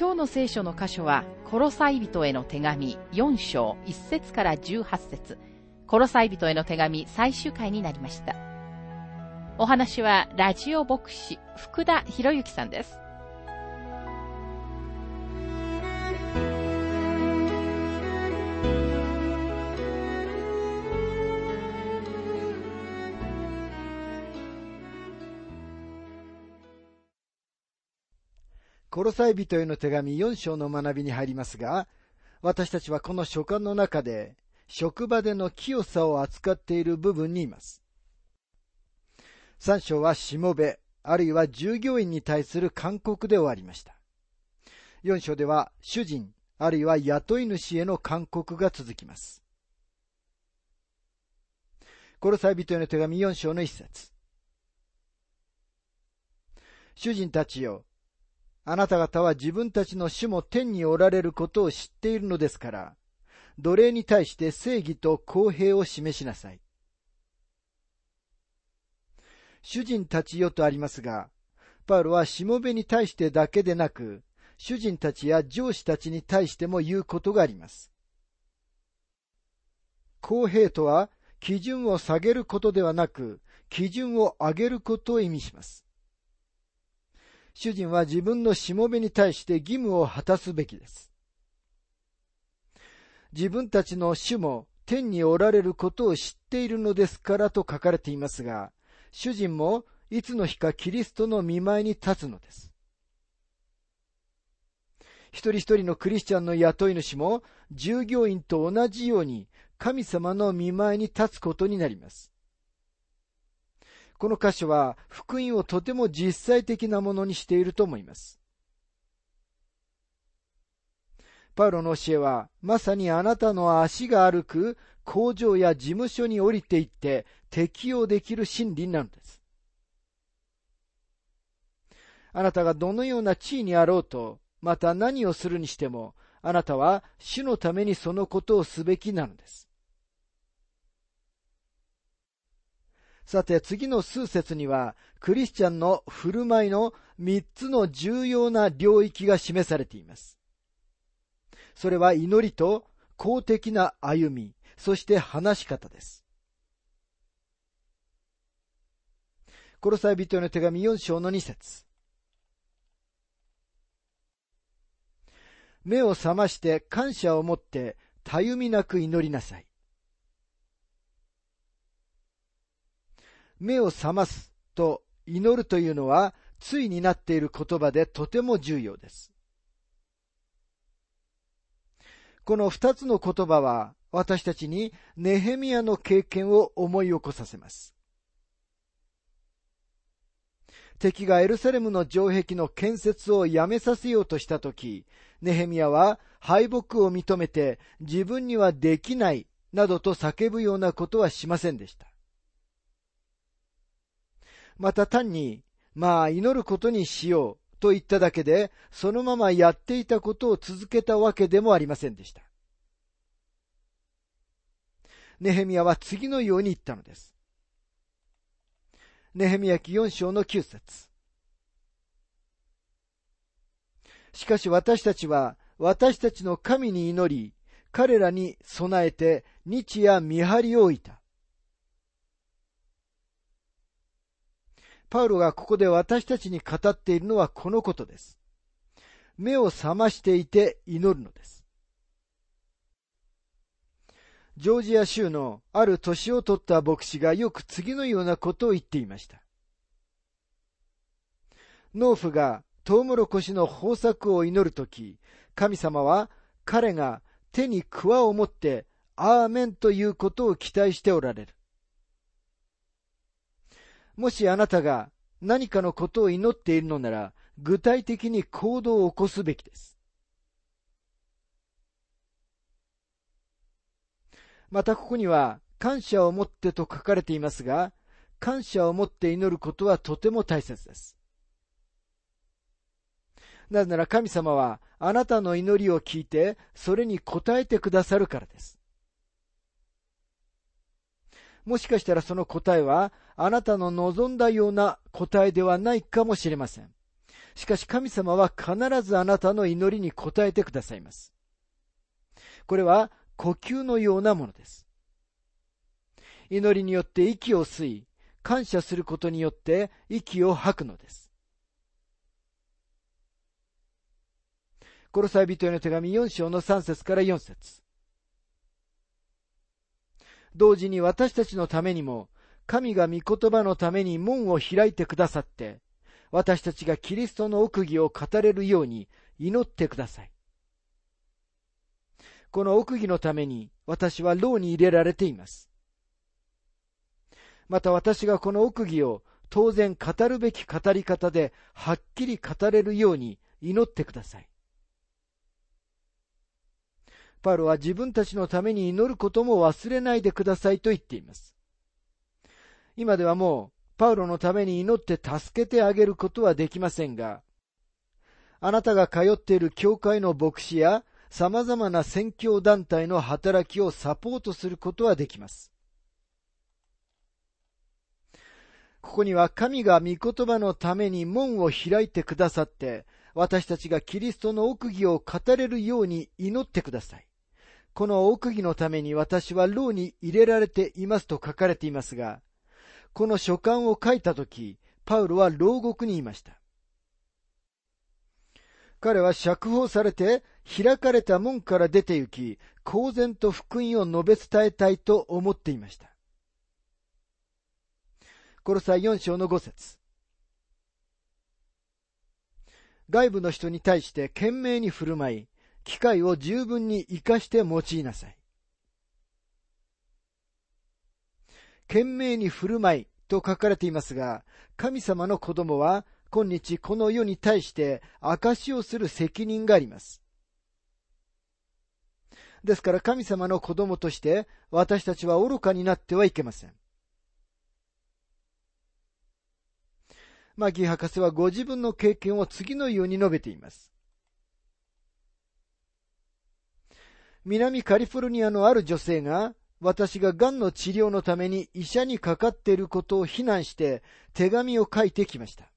今日の聖書の箇所は、コロサイ人への手紙4章1節から18節コロサイ人への手紙最終回になりました。お話は、ラジオ牧師、福田博之さんです。コロサイ人への手紙4章の学びに入りますが、私たちはこの書簡の中で、職場での清さを扱っている部分にいます。3章はしもべ、あるいは従業員に対する勧告で終わりました。4章では主人、あるいは雇い主への勧告が続きます。コロサイ人への手紙4章の一節。主人たちよ、あなた方は自分たちの主も天におられることを知っているのですから、奴隷に対して正義と公平を示しなさい。主人たちよとありますが、パウロはしもべに対してだけでなく、主人たちや上司たちに対しても言うことがあります。公平とは、基準を下げることではなく、基準を上げることを意味します。主人は自分のしもべに対して義務を果たすべきです。自分たちの主も天におられることを知っているのですからと書かれていますが、主人もいつの日かキリストの見舞いに立つのです。一人一人のクリスチャンの雇い主も従業員と同じように神様の見舞いに立つことになります。この箇所は福音をとても実際的なものにしていると思います。パウロの教えは、まさにあなたの足が歩く工場や事務所に降りていって適用できる真理なのです。あなたがどのような地位にあろうと、また何をするにしても、あなたは主のためにそのことをすべきなのです。さて次の数節には、クリスチャンの振る舞いの三つの重要な領域が示されています。それは祈りと公的な歩み、そして話し方です。コロサイ人への手紙4章の2節目を覚まして感謝を持ってたゆみなく祈りなさい。目を覚ますと祈るというのは、ついになっている言葉でとても重要です。この二つの言葉は、私たちにネヘミヤの経験を思い起こさせます。敵がエルサレムの城壁の建設をやめさせようとしたとき、ネヘミヤは敗北を認めて自分にはできないなどと叫ぶようなことはしませんでした。また単に、まあ祈ることにしようと言っただけで、そのままやっていたことを続けたわけでもありませんでした。ネヘミヤは次のように言ったのです。ネヘミヤ記4章の9節しかし私たちは私たちの神に祈り、彼らに備えて日夜見張りを置いた。パウロがここで私たちに語っているのはこのことです。目を覚ましていて祈るのです。ジョージア州のある年を取った牧師がよく次のようなことを言っていました。農夫がトウモロコシの豊作を祈るとき、神様は彼が手に桑を持ってアーメンということを期待しておられる。もしあなたが何かのことを祈っているのなら、具体的に行動を起こすべきです。またここには、感謝を持ってと書かれていますが、感謝を持って祈ることはとても大切です。なぜなら神様はあなたの祈りを聞いて、それに応えてくださるからです。もしかしたらその答えは、あなたの望んだような答えではないかもしれません。しかし神様は必ずあなたの祈りに応えてくださいます。これは呼吸のようなものです。祈りによって息を吸い、感謝することによって息を吐くのです。コロサイ人への手紙4章の3節から4節同時に私たちのためにも、神が御言葉のために門を開いてくださって、私たちがキリストの奥義を語れるように祈ってください。この奥義のために私は牢に入れられています。また私がこの奥義を当然語るべき語り方ではっきり語れるように祈ってください。パウロは自分たちのために祈ることも忘れないでくださいと言っています。今ではもう、パウロのために祈って助けてあげることはできませんが、あなたが通っている教会の牧師や様々な宣教団体の働きをサポートすることはできます。ここには神が御言葉のために門を開いてくださって、私たちがキリストの奥義を語れるように祈ってください。この奥義のために私は牢に入れられていますと書かれていますが、この書簡を書いたとき、パウロは牢獄にいました。彼は釈放されて開かれた門から出て行き、公然と福音を述べ伝えたいと思っていました。この際4章の5節外部の人に対して懸命に振る舞い、機会を十分に活かして用いなさい。懸命に振る舞いと書かれていますが、神様の子供は今日この世に対して証しをする責任があります。ですから神様の子供として私たちは愚かになってはいけません。マギー博士はご自分の経験を次のように述べています。南カリフォルニアのある女性が、私が癌の治療のために医者にかかっていることを非難して手紙を書いてきました。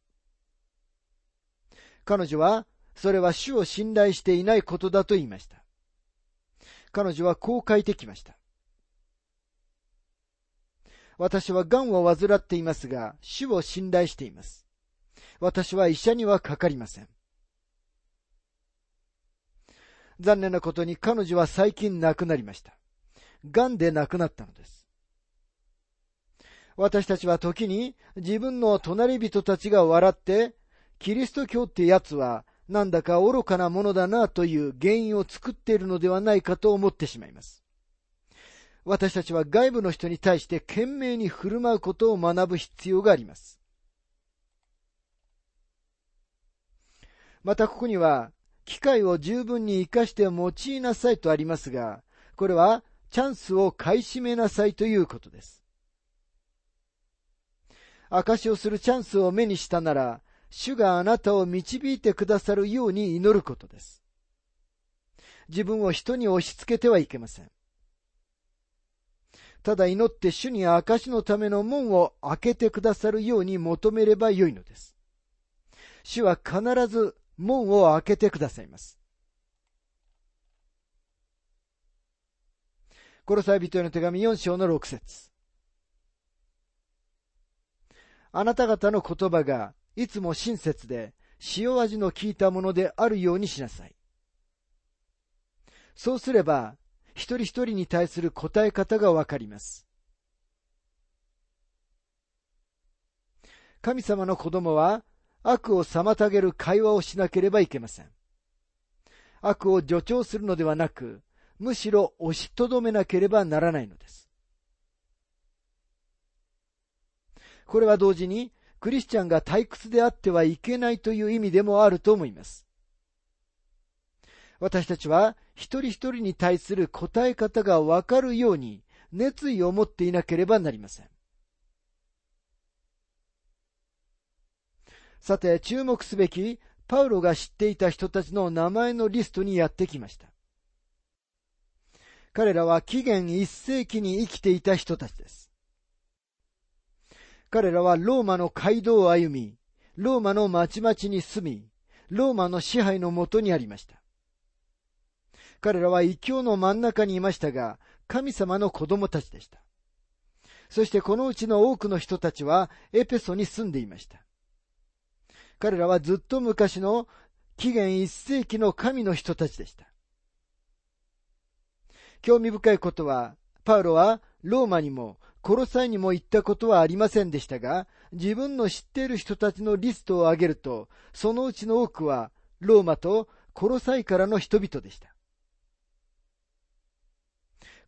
彼女は、それは主を信頼していないことだと言いました。彼女はこう書いてきました。私は癌を患っていますが、主を信頼しています。私は医者にはかかりません。残念なことに彼女は最近亡くなりました。癌で亡くなったのです。私たちは時に自分の隣人たちが笑って、キリスト教ってやつはなんだか愚かなものだなという原因を作っているのではないかと思ってしまいます。私たちは外部の人に対して懸命に振る舞うことを学ぶ必要があります。またここには、機会を十分に活かして用いなさいとありますが、これはチャンスを買い占めなさいということです。証をするチャンスを目にしたなら、主があなたを導いてくださるように祈ることです。自分を人に押し付けてはいけません。ただ祈って主に証のための門を開けてくださるように求めればよいのです。主は必ず門を開けてくださいます。コロサイ人への手紙4章の6節あなた方の言葉がいつも親切で塩味の効いたものであるようにしなさい。そうすれば、一人一人に対する答え方がわかります。神様の子供は悪を妨げる会話をしなければいけません。悪を助長するのではなく、むしろ押しとどめなければならないのです。これは同時に、クリスチャンが退屈であってはいけないという意味でもあると思います。私たちは一人一人に対する答え方がわかるように熱意を持っていなければなりません。さて、注目すべきパウロが知っていた人たちの名前のリストにやってきました。彼らは紀元一世紀に生きていた人たちです。彼らはローマの街道を歩み、ローマの町々に住み、ローマの支配のもとにありました。彼らは異教の真ん中にいましたが、神様の子供たちでした。そしてこのうちの多くの人たちはエペソに住んでいました。彼らはずっと昔の紀元一世紀の神の人たちでした。興味深いことは、パウロはローマにもコロサイにも行ったことはありませんでしたが、自分の知っている人たちのリストを挙げると、そのうちの多くは、ローマとコロサイからの人々でした。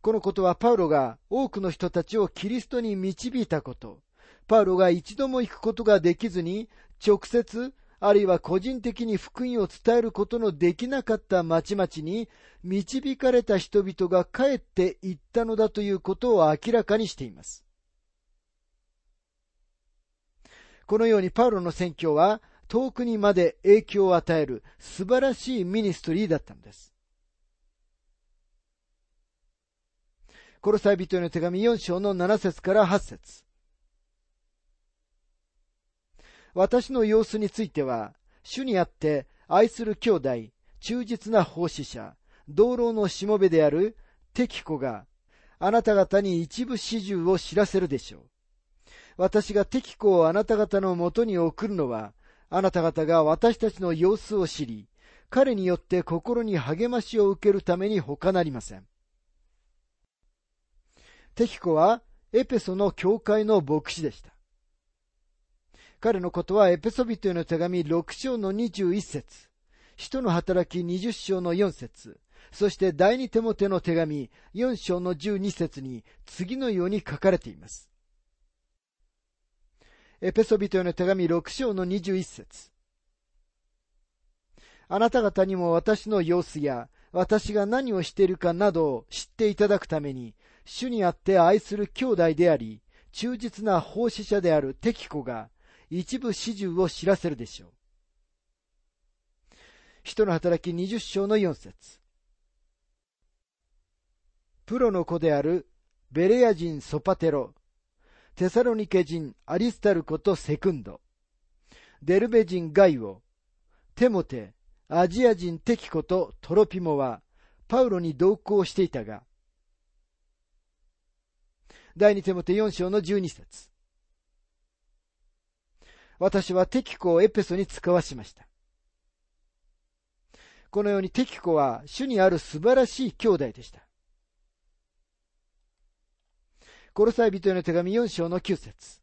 このことはパウロが多くの人たちをキリストに導いたこと、パウロが一度も行くことができずに、直接あるいは個人的に福音を伝えることのできなかった町々に導かれた人々が帰っていったのだということを明らかにしています。このようにパウロの宣教は遠くにまで影響を与える素晴らしいミニストリーだったのです。コロサイ人への手紙4章の7節から8節私の様子については、主にあって愛する兄弟、忠実な奉仕者、道路のしもべである敵子が、あなた方に一部始終を知らせるでしょう。私が敵子をあなた方のもとに送るのは、あなた方が私たちの様子を知り、彼によって心に励ましを受けるために他なりません。敵子はエペソの教会の牧師でした。彼のことはエペソビトへの手紙6章の21節。使徒の働き20章の4節。そして第二手モテの手紙4章の12節に次のように書かれています。エペソビトへの手紙6章の21節。あなた方にも私の様子や私が何をしているかなどを知っていただくために、主にあって愛する兄弟であり、忠実な奉仕者である敵子が一部始終を知らせるでしょう。人の働き20章の4節プロの子であるベレア人ソパテロ、テサロニケ人アリスタルコとセクンド、デルベ人ガイオ、テモテ、アジア人テキコとトロピモはパウロに同行していたが、第二テモテ4章の12節私はテキコをエペソに使わしました。このようにテキコは主にある素晴らしい兄弟でした。コロサイ人への手紙4章の9節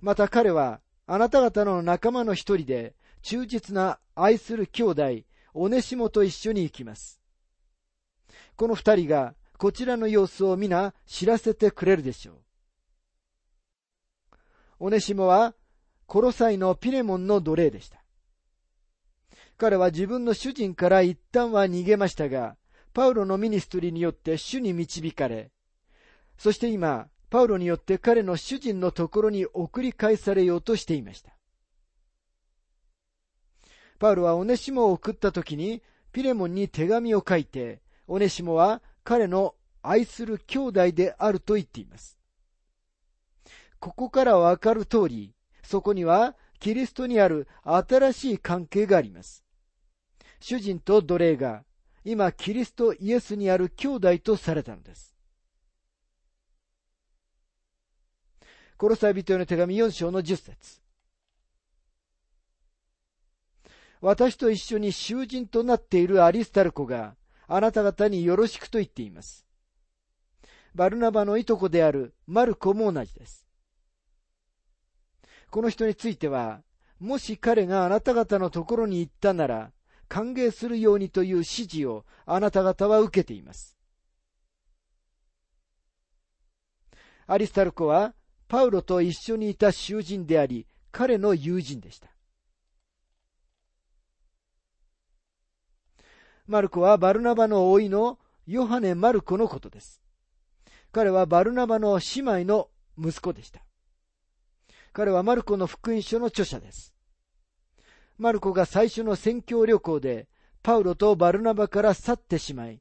また彼はあなた方の仲間の一人で忠実な愛する兄弟、オネシモと一緒に行きます。この二人がこちらの様子を皆知らせてくれるでしょう。オネシモは、コロサイのピレモンの奴隷でした。彼は自分の主人から一旦は逃げましたが、パウロのミニストリーによって主に導かれ、そして今、パウロによって彼の主人のところに送り返されようとしていました。パウロはオネシモを送った時に、ピレモンに手紙を書いて、オネシモは彼の愛する兄弟であると言っています。ここからわかる通り、そこにはキリストにある新しい関係があります。主人と奴隷が今キリストイエスにある兄弟とされたのです。コロサイ人への手紙4章の10節私と一緒に囚人となっているアリスタルコがあなた方によろしくと言っています。バルナバのいとこであるマルコも同じです。この人については、もし彼があなた方のところに行ったなら、歓迎するようにという指示をあなた方は受けています。アリスタルコは、パウロと一緒にいた囚人であり、彼の友人でした。マルコはバルナバの甥のヨハネ・マルコのことです。彼はバルナバの姉妹の息子でした。彼はマルコの福音書の著者です。マルコが最初の宣教旅行でパウロとバルナバから去ってしまい、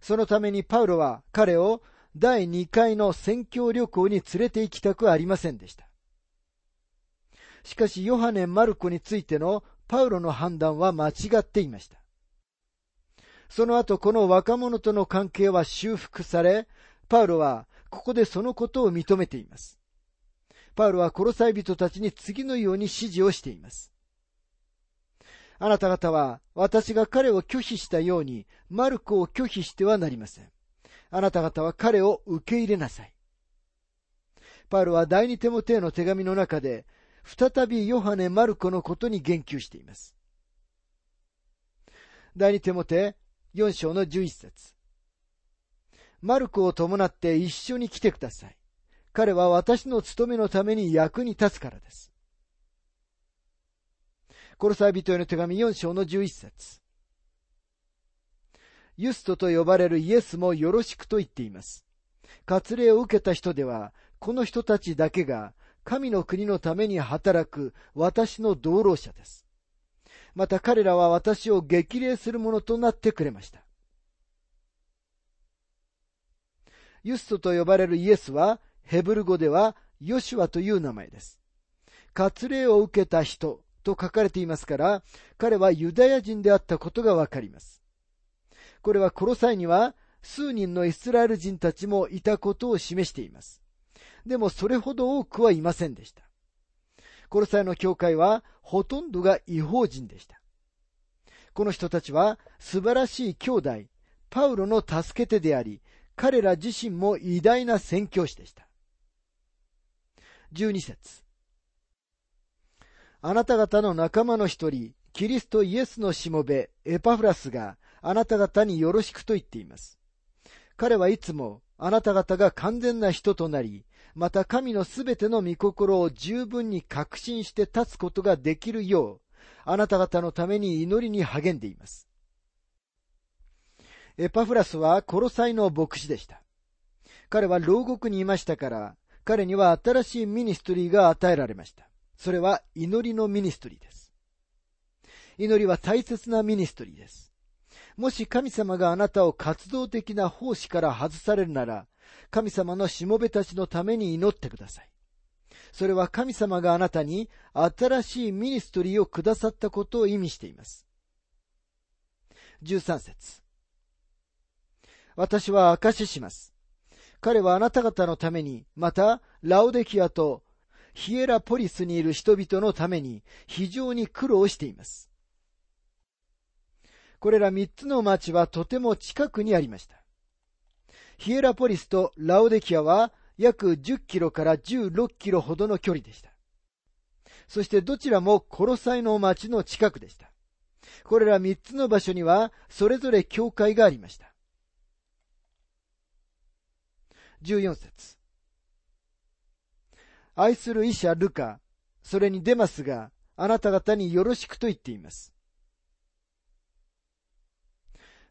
そのためにパウロは彼を第2回の宣教旅行に連れて行きたくありませんでした。しかしヨハネ・マルコについてのパウロの判断は間違っていました。その後この若者との関係は修復され、パウロはここでそのことを認めています。パウロは殺さい人たちに次のように指示をしています。あなた方は私が彼を拒否したようにマルコを拒否してはなりません。あなた方は彼を受け入れなさい。パウロは第二テモテへの手紙の中で再びヨハネ・マルコのことに言及しています。第二テモテ4章の11節マルコを伴って一緒に来てください。彼は私の務めのために役に立つからです。コロサイ人への手紙4章の11節ユストと呼ばれるイエスもよろしくと言っています。割礼を受けた人では、この人たちだけが神の国のために働く私の道路者です。また彼らは私を激励するものとなってくれました。ユストと呼ばれるイエスは、ヘブル語ではヨシュアという名前です。割礼を受けた人と書かれていますから、彼はユダヤ人であったことがわかります。これはこの際には数人のイスラエル人たちもいたことを示しています。でもそれほど多くはいませんでした。この際の教会はほとんどが違法人でした。この人たちは素晴らしい兄弟、パウロの助け手であり、彼ら自身も偉大な宣教師でした。12節あなた方の仲間の一人、キリストイエスのしもべ、エパフラスがあなた方によろしくと言っています。彼はいつもあなた方が完全な人となり、また神のすべての御心を十分に確信して立つことができるよう、あなた方のために祈りに励んでいます。エパフラスはコロサイの牧師でした。彼は牢獄にいましたから、彼には新しいミニストリーが与えられました。それは祈りのミニストリーです。祈りは大切なミニストリーです。もし神様があなたを活動的な奉仕から外されるなら、神様のしもべたちのために祈ってください。それは神様があなたに新しいミニストリーをくださったことを意味しています。13節私は証しします。彼はあなた方のために、また、ラオデキアとヒエラポリスにいる人々のために非常に苦労しています。これら三つの町はとても近くにありました。ヒエラポリスとラオデキアは約10キロから16キロほどの距離でした。そしてどちらもコロサイの町の近くでした。これら三つの場所にはそれぞれ教会がありました。14節愛する医者ルカ、それにデマスがあなた方によろしくと言っています。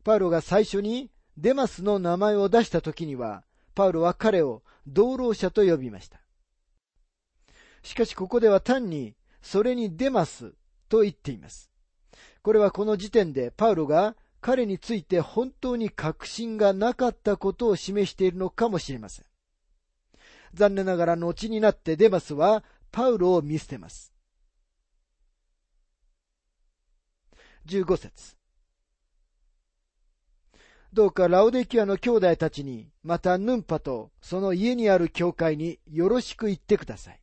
パウロが最初にデマスの名前を出した時には、パウロは彼を道路者と呼びました。しかしここでは単に、それにデマスと言っています。これはこの時点でパウロが彼について本当に確信がなかったことを示しているのかもしれません。残念ながら後になってデマスはパウロを見捨てます。15節どうかラオデキアの兄弟たちに、またヌンパとその家にある教会によろしく言ってください。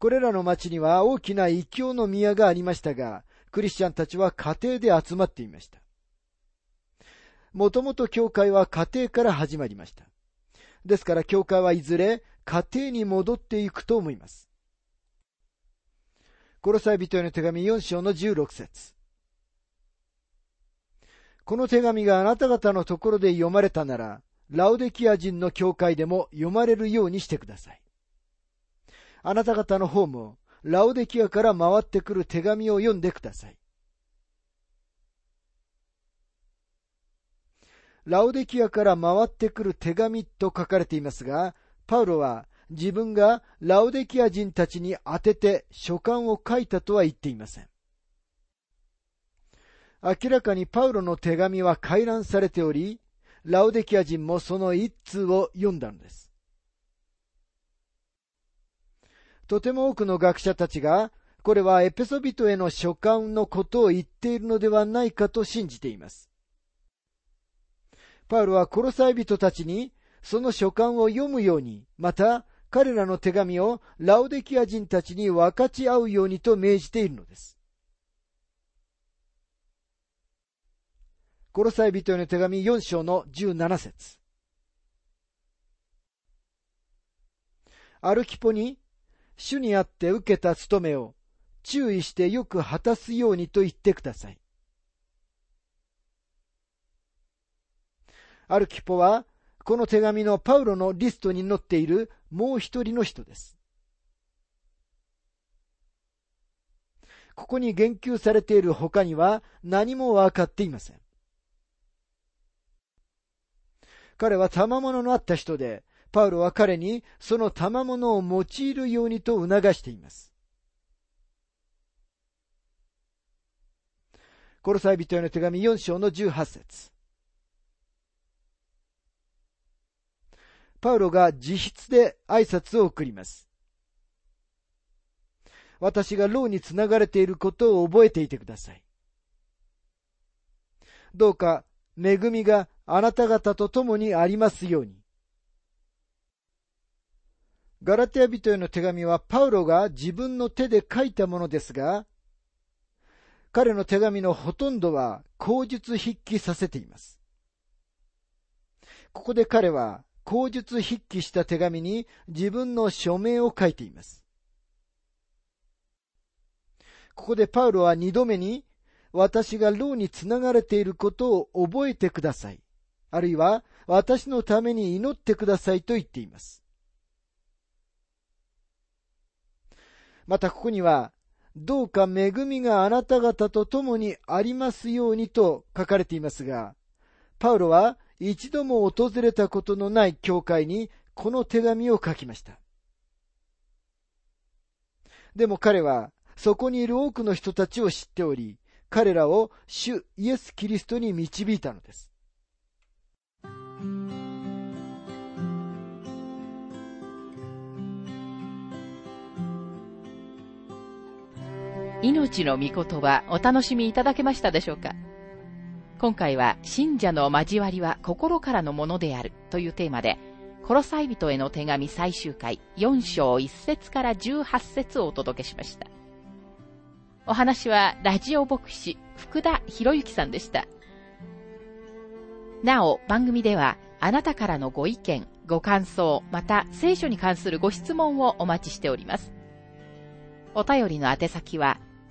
これらの町には大きな異教の宮がありましたが、クリスチャンたちは家庭で集まっていました。もともと教会は家庭から始まりました。ですから教会はいずれ家庭に戻っていくと思います。コロサイ人への手紙4章の16節この手紙があなた方のところで読まれたなら、ラウデキア人の教会でも読まれるようにしてください。あなた方の方も、ラウデキアから回ってくる手紙を読んでください。ラウデキアから回ってくる手紙と書かれていますが、パウロは自分がラウデキア人たちに当てて書簡を書いたとは言っていません。明らかにパウロの手紙は回覧されており、ラウデキア人もその一通を読んだのです。とても多くの学者たちが、これはエペソビトへの書簡のことを言っているのではないかと信じています。パウロはコロサイ人たちにその書簡を読むように、また彼らの手紙をラウデキア人たちに分かち合うようにと命じているのです。コロサイ人への手紙4章の17節アルキポに主にあって受けた務めを注意してよく果たすようにと言ってください。アルキポは、この手紙のパウロのリストに載っているもう一人の人です。ここに言及されている他には何も分かっていません。彼は賜物のあった人で、パウロは彼にその賜物を用いるようにと促しています。コロサイ人への手紙4章の18節パウロが自筆で挨拶を送ります。私が牢につながれていることを覚えていてください。どうか恵みがあなた方と共にありますように。ガラテヤ人への手紙はパウロが自分の手で書いたものですが、彼の手紙のほとんどは口述筆記させています。ここで彼は口述筆記した手紙に自分の署名を書いています。ここでパウロは二度目に私が牢につながれていることを覚えてください。あるいは私のために祈ってくださいと言っています。またここには、どうか恵みがあなた方と共にありますようにと書かれていますが、パウロは一度も訪れたことのない教会にこの手紙を書きました。でも彼はそこにいる多くの人たちを知っており、彼らを主イエス・キリストに導いたのです。命の御言葉お楽しみいただけましたでしょうか？今回は信者の交わりは心からのものであるというテーマで、コロサイ人への手紙最終回4章1節から18節をお届けしました。お話はラジオ牧師福田博之さんでした。なお、番組ではあなたからのご意見、ご感想、また聖書に関するご質問をお待ちしております。お便りの宛先は、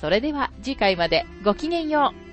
それでは次回までごきげんよう。